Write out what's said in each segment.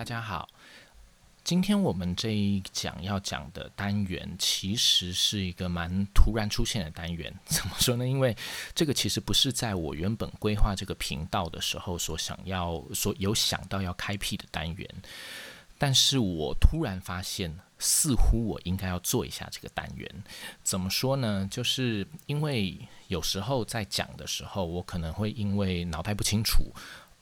大家好。今天我们这一讲要讲的单元，其实是一个蛮突然出现的单元。怎么说呢？因为这个其实不是在我原本规划这个频道的时候所想要、所有想到要开辟的单元。但是我突然发现，似乎我应该要做一下这个单元。怎么说呢？就是因为有时候在讲的时候，我可能会因为脑袋不清楚。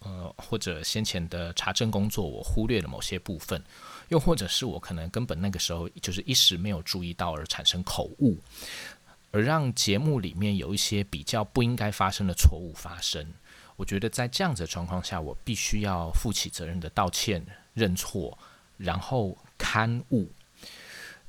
呃，或者先前的查证工作，我忽略了某些部分，又或者是我可能根本那个时候就是一时没有注意到而产生口误，而让节目里面有一些比较不应该发生的错误发生。我觉得在这样子的状况下，我必须要负起责任的道歉、认错，然后刊物。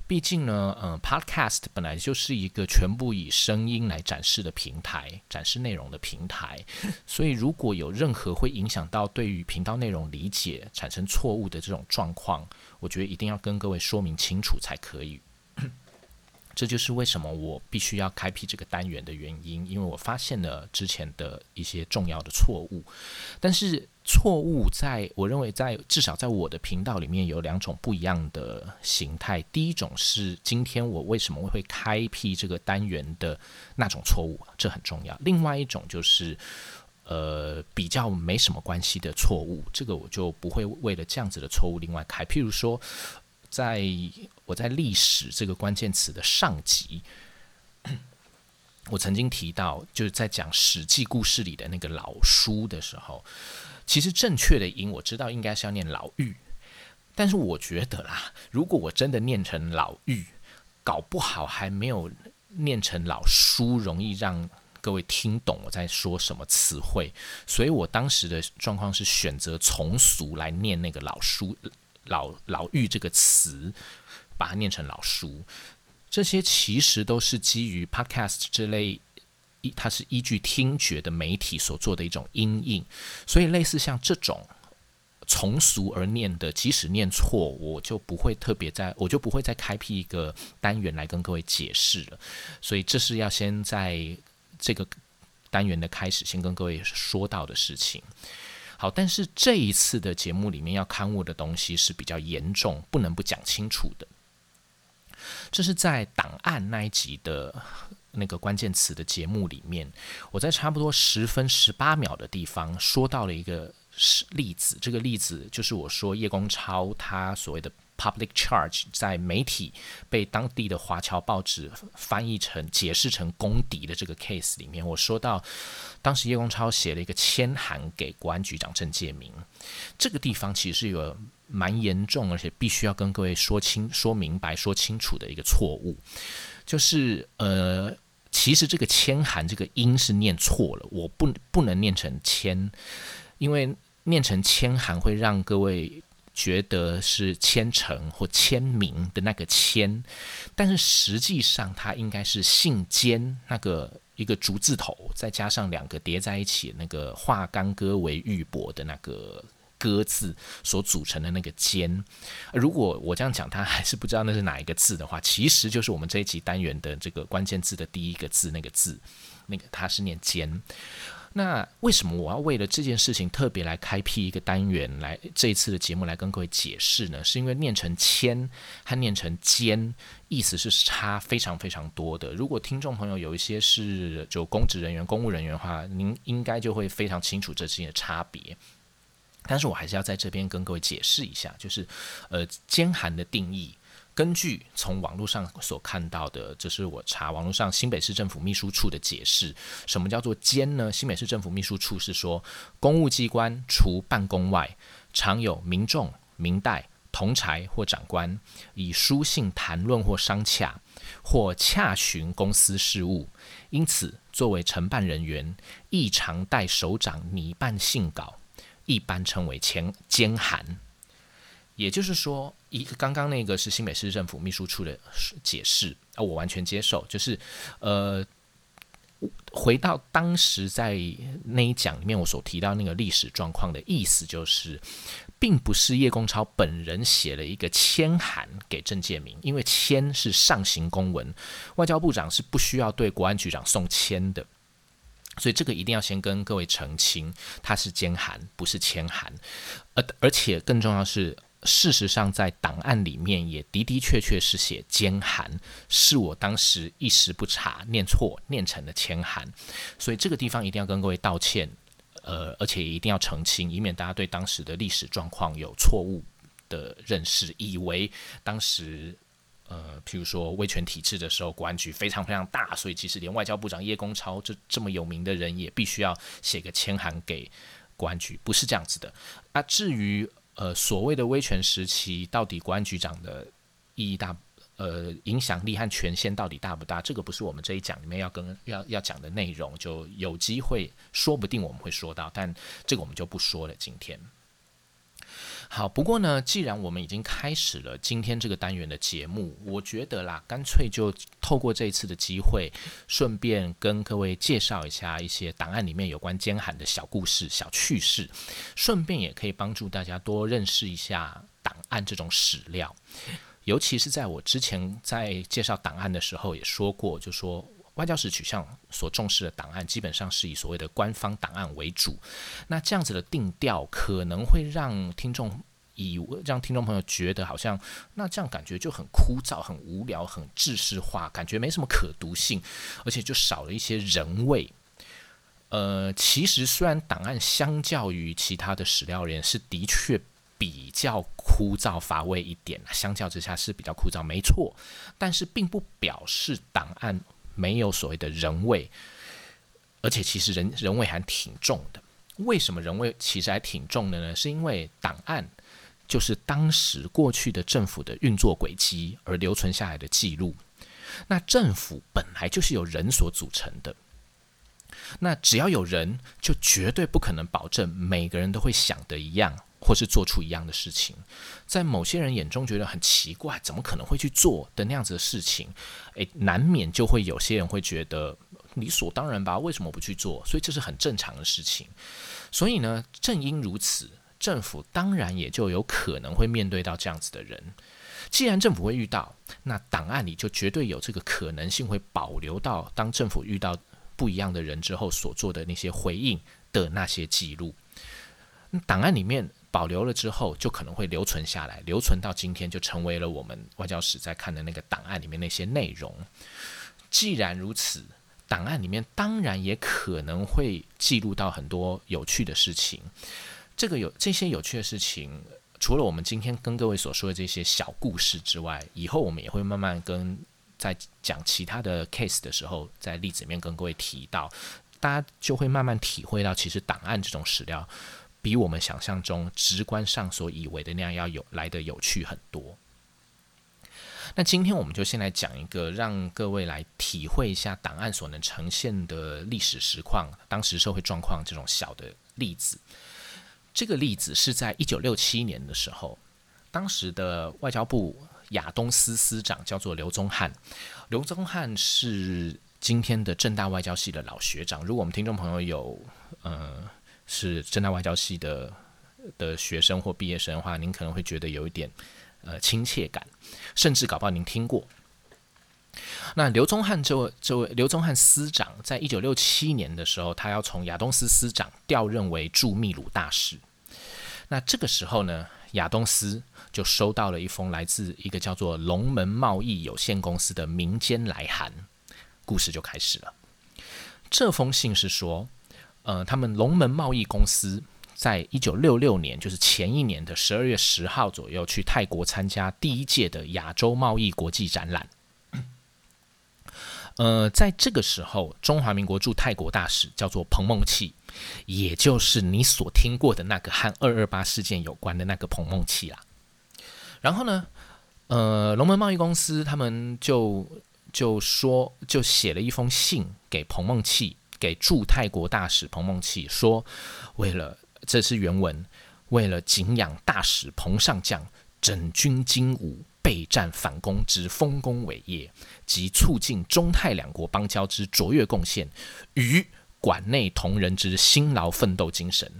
毕竟呢，嗯，Podcast 本来就是一个全部以声音来展示的平台，展示内容的平台，所以如果有任何会影响到对于频道内容理解产生错误的这种状况，我觉得一定要跟各位说明清楚才可以。这就是为什么我必须要开辟这个单元的原因，因为我发现了之前的一些重要的错误。但是错误在我认为在至少在我的频道里面有两种不一样的形态。第一种是今天我为什么会开辟这个单元的那种错误，这很重要。另外一种就是呃比较没什么关系的错误，这个我就不会为了这样子的错误另外开。譬如说。在我在历史这个关键词的上集，我曾经提到，就是在讲《史记》故事里的那个老书的时候，其实正确的音我知道应该是要念老妪，但是我觉得啦，如果我真的念成老妪，搞不好还没有念成老书容易让各位听懂我在说什么词汇，所以我当时的状况是选择从俗来念那个老书。老老妪这个词，把它念成老叔，这些其实都是基于 podcast 这类，一它是依据听觉的媒体所做的一种音译，所以类似像这种从俗而念的，即使念错，我就不会特别在，我就不会再开辟一个单元来跟各位解释了。所以这是要先在这个单元的开始，先跟各位说到的事情。好，但是这一次的节目里面要刊物的东西是比较严重，不能不讲清楚的。这是在档案那一集的那个关键词的节目里面，我在差不多十分十八秒的地方说到了一个例子，这个例子就是我说叶公超他所谓的。Public charge 在媒体被当地的华侨报纸翻译成、解释成公敌的这个 case 里面，我说到，当时叶公超写了一个签函给国安局长郑介明，这个地方其实有蛮严重，而且必须要跟各位说清、说明白、说清楚的一个错误，就是呃，其实这个签函这个音是念错了，我不不能念成签，因为念成签函会让各位。觉得是签成或签名的那个签，但是实际上它应该是姓兼那个一个竹字头，再加上两个叠在一起那个化干戈为玉帛的那个戈字所组成的那个兼。如果我这样讲，他还是不知道那是哪一个字的话，其实就是我们这一集单元的这个关键字的第一个字那个字，那个它是念兼。那为什么我要为了这件事情特别来开辟一个单元来这一次的节目来跟各位解释呢？是因为念成签和念成间意思是差非常非常多的。如果听众朋友有一些是就公职人员、公务人员的话，您应该就会非常清楚这之间的差别。但是我还是要在这边跟各位解释一下，就是呃尖寒的定义。根据从网络上所看到的，这是我查网络上新北市政府秘书处的解释。什么叫做监呢？新北市政府秘书处是说，公务机关除办公外，常有民众、民代、同才或长官以书信谈论或商洽，或洽询公司事务，因此作为承办人员，亦常代首长拟办信稿，一般称为前监函。也就是说，一刚刚那个是新北市政府秘书处的解释，啊，我完全接受。就是，呃，回到当时在那一讲里面我所提到那个历史状况的意思，就是并不是叶公超本人写了一个签函给郑介明，因为签是上行公文，外交部长是不需要对国安局长送签的。所以这个一定要先跟各位澄清，它是兼函，不是签函。而而且更重要是，事实上在档案里面也的的确确是写兼函，是我当时一时不察，念错，念成了签函。所以这个地方一定要跟各位道歉，呃，而且一定要澄清，以免大家对当时的历史状况有错误的认识，以为当时。呃，譬如说威权体制的时候，国安局非常非常大，所以其实连外交部长叶公超这这么有名的人，也必须要写个签函给国安局，不是这样子的。那至于呃所谓的威权时期，到底国安局长的意义大，呃影响力和权限到底大不大，这个不是我们这一讲里面要跟要要讲的内容，就有机会说不定我们会说到，但这个我们就不说了，今天。好，不过呢，既然我们已经开始了今天这个单元的节目，我觉得啦，干脆就透过这一次的机会，顺便跟各位介绍一下一些档案里面有关监函的小故事、小趣事，顺便也可以帮助大家多认识一下档案这种史料。尤其是在我之前在介绍档案的时候也说过，就说。外交史取向所重视的档案，基本上是以所谓的官方档案为主。那这样子的定调，可能会让听众以让听众朋友觉得好像，那这样感觉就很枯燥、很无聊、很制式化，感觉没什么可读性，而且就少了一些人味。呃，其实虽然档案相较于其他的史料人是的确比较枯燥乏味一点，相较之下是比较枯燥，没错。但是并不表示档案。没有所谓的人味，而且其实人人味还挺重的。为什么人味其实还挺重的呢？是因为档案就是当时过去的政府的运作轨迹而留存下来的记录。那政府本来就是由人所组成的，那只要有人，就绝对不可能保证每个人都会想的一样。或是做出一样的事情，在某些人眼中觉得很奇怪，怎么可能会去做的那样子的事情？诶，难免就会有些人会觉得理所当然吧？为什么不去做？所以这是很正常的事情。所以呢，正因如此，政府当然也就有可能会面对到这样子的人。既然政府会遇到，那档案里就绝对有这个可能性会保留到当政府遇到不一样的人之后所做的那些回应的那些记录。档案里面。保留了之后，就可能会留存下来，留存到今天就成为了我们外交史在看的那个档案里面那些内容。既然如此，档案里面当然也可能会记录到很多有趣的事情。这个有这些有趣的事情，除了我们今天跟各位所说的这些小故事之外，以后我们也会慢慢跟在讲其他的 case 的时候，在例子里面跟各位提到，大家就会慢慢体会到，其实档案这种史料。比我们想象中直观上所以为的那样要有来的有趣很多。那今天我们就先来讲一个，让各位来体会一下档案所能呈现的历史实况、当时社会状况这种小的例子。这个例子是在一九六七年的时候，当时的外交部亚东司司长叫做刘宗汉。刘宗汉是今天的正大外交系的老学长。如果我们听众朋友有，呃。是正大外交系的的学生或毕业生的话，您可能会觉得有一点呃亲切感，甚至搞不好您听过。那刘宗汉这位这位刘宗汉司长，在一九六七年的时候，他要从亚东斯司长调任为驻秘鲁大使。那这个时候呢，亚东斯就收到了一封来自一个叫做龙门贸易有限公司的民间来函，故事就开始了。这封信是说。呃，他们龙门贸易公司在一九六六年，就是前一年的十二月十号左右，去泰国参加第一届的亚洲贸易国际展览。呃，在这个时候，中华民国驻泰国大使叫做彭梦器，也就是你所听过的那个和二二八事件有关的那个彭梦器啦。然后呢，呃，龙门贸易公司他们就就说，就写了一封信给彭梦器。给驻泰国大使彭梦琪说：“为了这是原文，为了敬仰大使彭上将整军精武备战反攻之丰功伟业，及促进中泰两国邦交之卓越贡献，与馆内同仁之辛劳奋斗精神，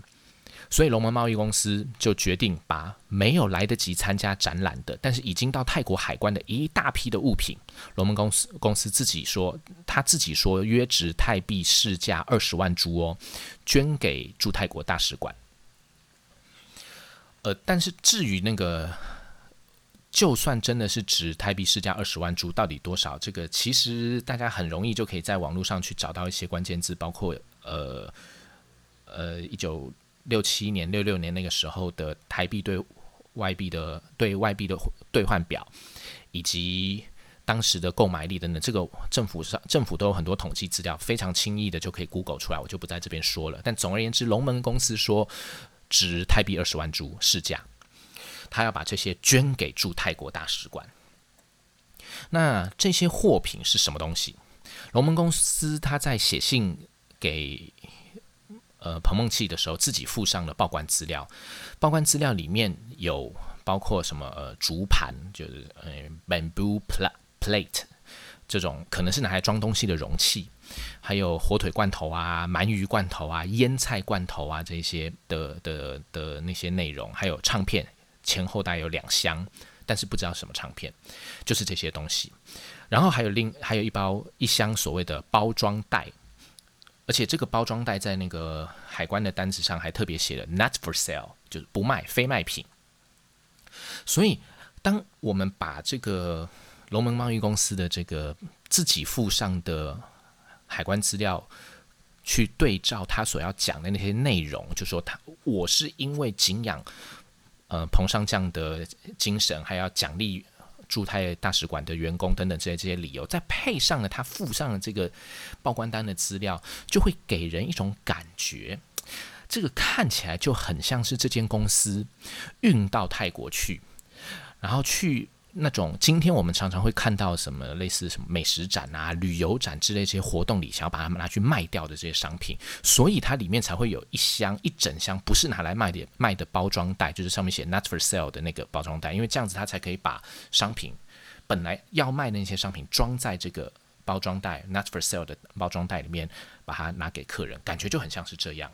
所以龙门贸易公司就决定把没有来得及参加展览的，但是已经到泰国海关的一大批的物品，龙门公司公司自己说，他自己说约值泰币市价二十万铢哦，捐给驻泰国大使馆。呃，但是至于那个，就算真的是值泰币市价二十万铢，到底多少？这个其实大家很容易就可以在网络上去找到一些关键字，包括呃呃一九。六七年、六六年那个时候的台币对外币的对外币的兑换表，以及当时的购买力等等，这个政府上政府都有很多统计资料，非常轻易的就可以 Google 出来，我就不在这边说了。但总而言之，龙门公司说值台币二十万铢市价，他要把这些捐给驻泰国大使馆。那这些货品是什么东西？龙门公司他在写信给。呃，彭梦器的时候，自己附上了报关资料。报关资料里面有包括什么呃竹盘，就是呃 bamboo plate 这种可能是拿来装东西的容器，还有火腿罐头啊、鳗鱼罐头啊、腌菜罐头啊这些的的的那些内容，还有唱片，前后大概有两箱，但是不知道什么唱片，就是这些东西。然后还有另还有一包一箱所谓的包装袋。而且这个包装袋在那个海关的单子上还特别写了 “not for sale”，就是不卖、非卖品。所以，当我们把这个龙门贸易公司的这个自己附上的海关资料去对照他所要讲的那些内容，就说他我是因为敬仰呃彭上将的精神，还要奖励。驻泰大使馆的员工等等这些这些理由，再配上了他附上的这个报关单的资料，就会给人一种感觉，这个看起来就很像是这间公司运到泰国去，然后去。那种今天我们常常会看到什么类似什么美食展啊、旅游展之类这些活动里，想要把它们拿去卖掉的这些商品，所以它里面才会有一箱一整箱不是拿来卖的卖的包装袋，就是上面写 “not for sale” 的那个包装袋，因为这样子它才可以把商品本来要卖的那些商品装在这个包装袋 “not for sale” 的包装袋里面，把它拿给客人，感觉就很像是这样。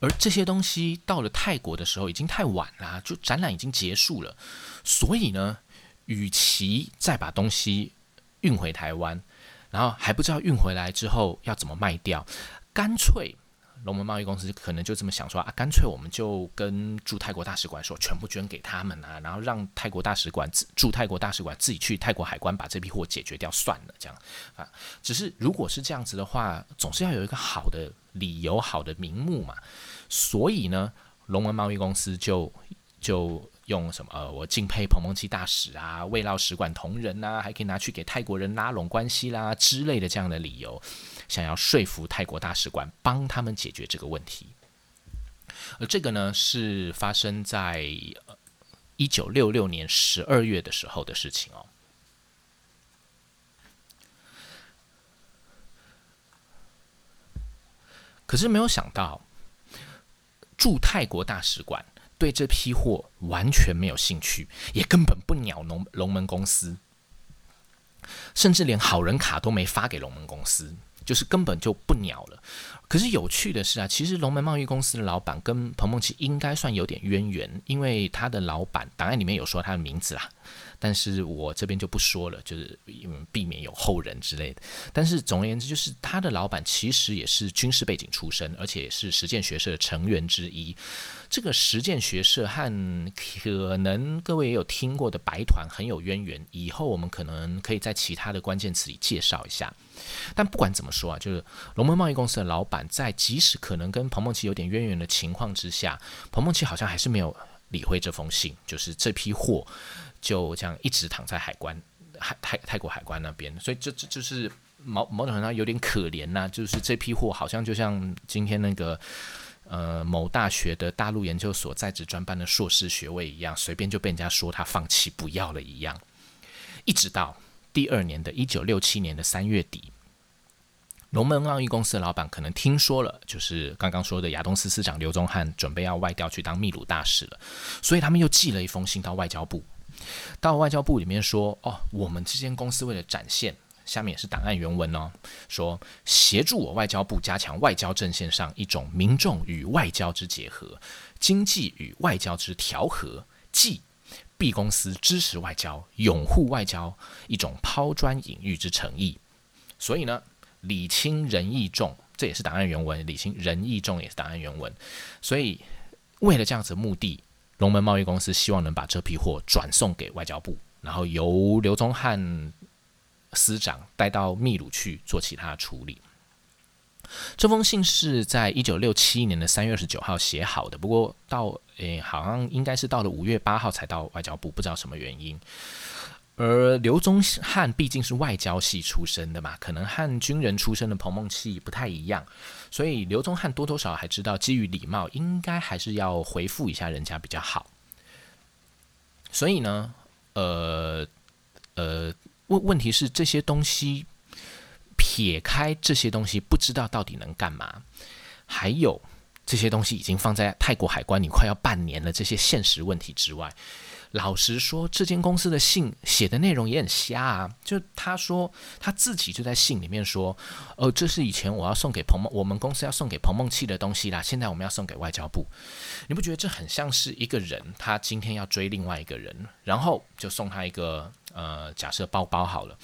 而这些东西到了泰国的时候已经太晚了，就展览已经结束了，所以呢，与其再把东西运回台湾，然后还不知道运回来之后要怎么卖掉，干脆。龙门贸易公司可能就这么想说啊，干脆我们就跟驻泰国大使馆说，全部捐给他们啊，然后让泰国大使馆驻泰国大使馆自己去泰国海关把这批货解决掉算了，这样啊。只是如果是这样子的话，总是要有一个好的理由、好的名目嘛。所以呢，龙门贸易公司就就。用什么？呃，我敬佩彭梦琪大使啊，慰劳使馆同仁呐，还可以拿去给泰国人拉拢关系啦之类的这样的理由，想要说服泰国大使馆帮他们解决这个问题。而这个呢，是发生在一九六六年十二月的时候的事情哦。可是没有想到，驻泰国大使馆。对这批货完全没有兴趣，也根本不鸟龙龙门公司，甚至连好人卡都没发给龙门公司，就是根本就不鸟了。可是有趣的是啊，其实龙门贸易公司的老板跟彭梦琪应该算有点渊源，因为他的老板档案里面有说他的名字啦。但是我这边就不说了，就是避免有后人之类的。但是总而言之，就是他的老板其实也是军事背景出身，而且是实践学社的成员之一。这个实践学社和可能各位也有听过的白团很有渊源，以后我们可能可以在其他的关键词里介绍一下。但不管怎么说啊，就是龙门贸易公司的老板在即使可能跟彭梦琪有点渊源的情况之下，彭梦琪好像还是没有理会这封信，就是这批货。就这样一直躺在海关海泰泰国海关那边，所以这这就是某某种程度上有点可怜呐。就是这批货好像就像今天那个呃某大学的大陆研究所在职专班的硕士学位一样，随便就被人家说他放弃不要了一样。一直到第二年的一九六七年的三月底，龙门贸易公司的老板可能听说了，就是刚刚说的亚东司司长刘宗汉准备要外调去当秘鲁大使了，所以他们又寄了一封信到外交部。到外交部里面说，哦，我们这间公司为了展现下面也是档案原文哦，说协助我外交部加强外交阵线上一种民众与外交之结合，经济与外交之调和，即 B 公司支持外交、拥护外交一种抛砖引玉之诚意。所以呢，礼轻人义重，这也是档案原文。礼轻人义重也是档案原文。所以为了这样子的目的，龙门贸易公司希望能把这批货转送给外交部，然后由刘宗汉。司长带到秘鲁去做其他处理。这封信是在一九六七年的三月二十九号写好的，不过到诶，好像应该是到了五月八号才到外交部，不知道什么原因。而刘宗汉毕竟是外交系出身的嘛，可能和军人出身的彭梦器不太一样，所以刘宗汉多多少还知道，基于礼貌，应该还是要回复一下人家比较好。所以呢，呃，呃。问问题是这些东西，撇开这些东西，不知道到底能干嘛。还有这些东西已经放在泰国海关，你快要半年了。这些现实问题之外，老实说，这间公司的信写的内容也很瞎啊。就他说他自己就在信里面说：“哦，这是以前我要送给彭梦，我们公司要送给彭梦气的东西啦。现在我们要送给外交部。你不觉得这很像是一个人，他今天要追另外一个人，然后就送他一个。”呃，假设包包好了，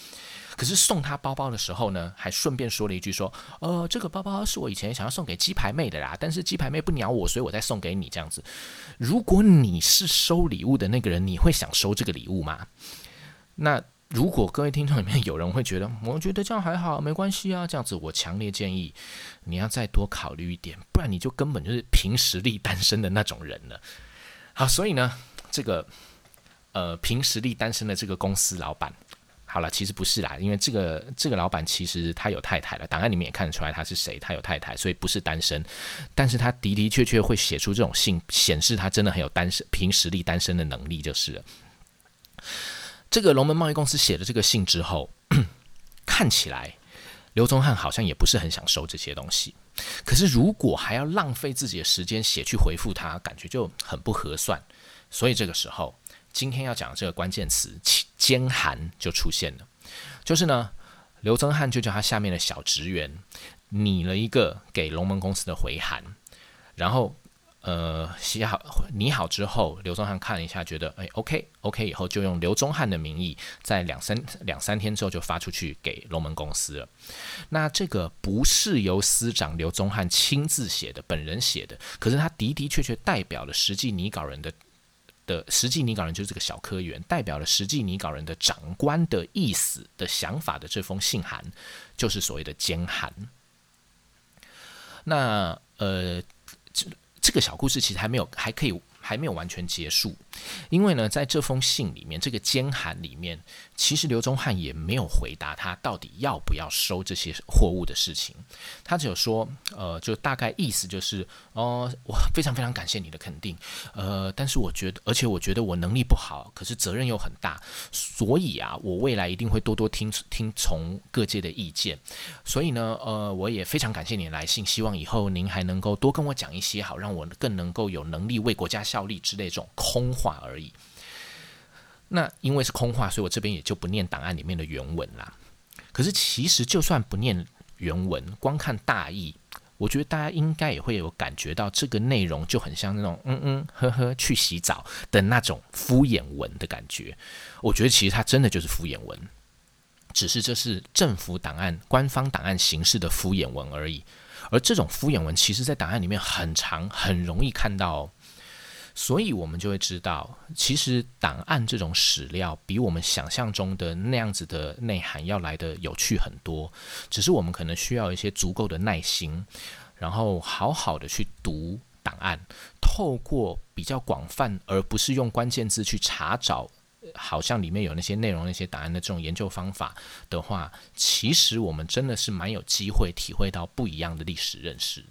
可是送他包包的时候呢，还顺便说了一句说，呃，这个包包是我以前想要送给鸡排妹的啦，但是鸡排妹不鸟我，所以我再送给你这样子。如果你是收礼物的那个人，你会想收这个礼物吗？那如果各位听众里面有人会觉得，我觉得这样还好，没关系啊，这样子，我强烈建议你要再多考虑一点，不然你就根本就是凭实力单身的那种人了。好，所以呢，这个。呃，凭实力单身的这个公司老板，好了，其实不是啦，因为这个这个老板其实他有太太了，档案里面也看得出来他是谁，他有太太，所以不是单身，但是他的的确确会写出这种信，显示他真的很有单身凭实力单身的能力就是了。这个龙门贸易公司写了这个信之后，看起来刘宗汉好像也不是很想收这些东西，可是如果还要浪费自己的时间写去回复他，感觉就很不合算，所以这个时候。今天要讲的这个关键词“兼函”就出现了，就是呢，刘增汉就叫他下面的小职员拟了一个给龙门公司的回函，然后呃写好拟好之后，刘宗汉看了一下，觉得哎 OK OK，以后就用刘宗汉的名义，在两三两三天之后就发出去给龙门公司了。那这个不是由司长刘宗汉亲自写的，本人写的，可是他的的确确代表了实际拟稿人的。的实际拟稿人就是这个小科员，代表了实际拟稿人的长官的意思的想法的这封信函，就是所谓的监函。那呃，这这个小故事其实还没有，还可以。还没有完全结束，因为呢，在这封信里面，这个监函里面，其实刘宗汉也没有回答他到底要不要收这些货物的事情。他只有说，呃，就大概意思就是，哦，我非常非常感谢你的肯定，呃，但是我觉得，而且我觉得我能力不好，可是责任又很大，所以啊，我未来一定会多多听听从各界的意见。所以呢，呃，我也非常感谢你的来信，希望以后您还能够多跟我讲一些，好让我更能够有能力为国家。效力之类这种空话而已。那因为是空话，所以我这边也就不念档案里面的原文啦。可是其实就算不念原文，光看大意，我觉得大家应该也会有感觉到这个内容就很像那种嗯嗯呵呵去洗澡的那种敷衍文的感觉。我觉得其实它真的就是敷衍文，只是这是政府档案、官方档案形式的敷衍文而已。而这种敷衍文，其实在档案里面很长，很容易看到。所以，我们就会知道，其实档案这种史料比我们想象中的那样子的内涵要来的有趣很多。只是我们可能需要一些足够的耐心，然后好好的去读档案，透过比较广泛，而不是用关键字去查找，好像里面有那些内容、那些档案的这种研究方法的话，其实我们真的是蛮有机会体会到不一样的历史认识。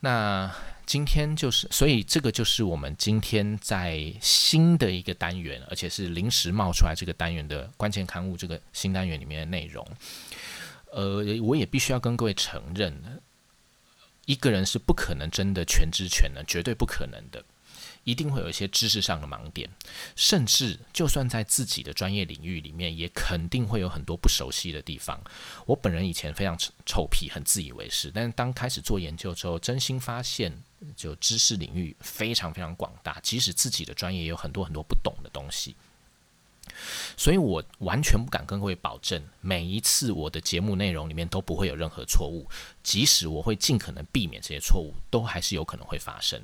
那。今天就是，所以这个就是我们今天在新的一个单元，而且是临时冒出来这个单元的关键刊物这个新单元里面的内容。呃，我也必须要跟各位承认，一个人是不可能真的全知全能，绝对不可能的。一定会有一些知识上的盲点，甚至就算在自己的专业领域里面，也肯定会有很多不熟悉的地方。我本人以前非常臭屁，很自以为是，但是当开始做研究之后，真心发现，就知识领域非常非常广大，即使自己的专业也有很多很多不懂的东西。所以我完全不敢跟各位保证，每一次我的节目内容里面都不会有任何错误，即使我会尽可能避免这些错误，都还是有可能会发生。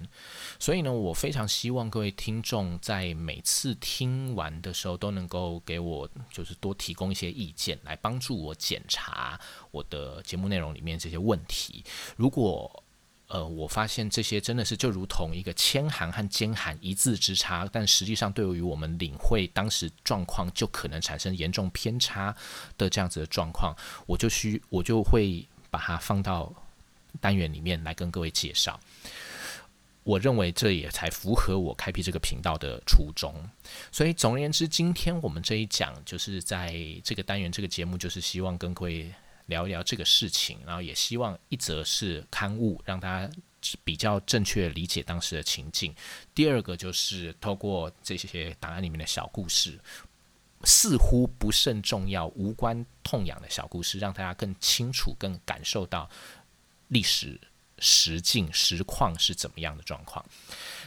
所以呢，我非常希望各位听众在每次听完的时候，都能够给我就是多提供一些意见，来帮助我检查我的节目内容里面这些问题。如果呃，我发现这些真的是就如同一个铅函和尖函一字之差，但实际上对于我们领会当时状况就可能产生严重偏差的这样子的状况，我就需我就会把它放到单元里面来跟各位介绍。我认为这也才符合我开辟这个频道的初衷。所以总而言之，今天我们这一讲就是在这个单元这个节目，就是希望跟各位。聊一聊这个事情，然后也希望一则是刊物，让大家比较正确理解当时的情境；第二个就是透过这些档案里面的小故事，似乎不甚重要、无关痛痒的小故事，让大家更清楚、更感受到历史实境实况是怎么样的状况。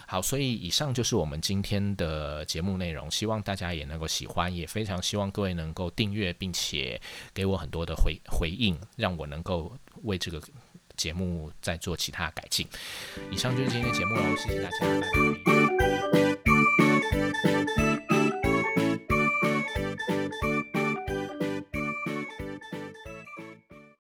好，所以以上就是我们今天的节目内容，希望大家也能够喜欢，也非常希望各位能够订阅，并且给我很多的回回应，让我能够为这个节目再做其他改进。以上就是今天的节目了，谢谢大家，拜拜。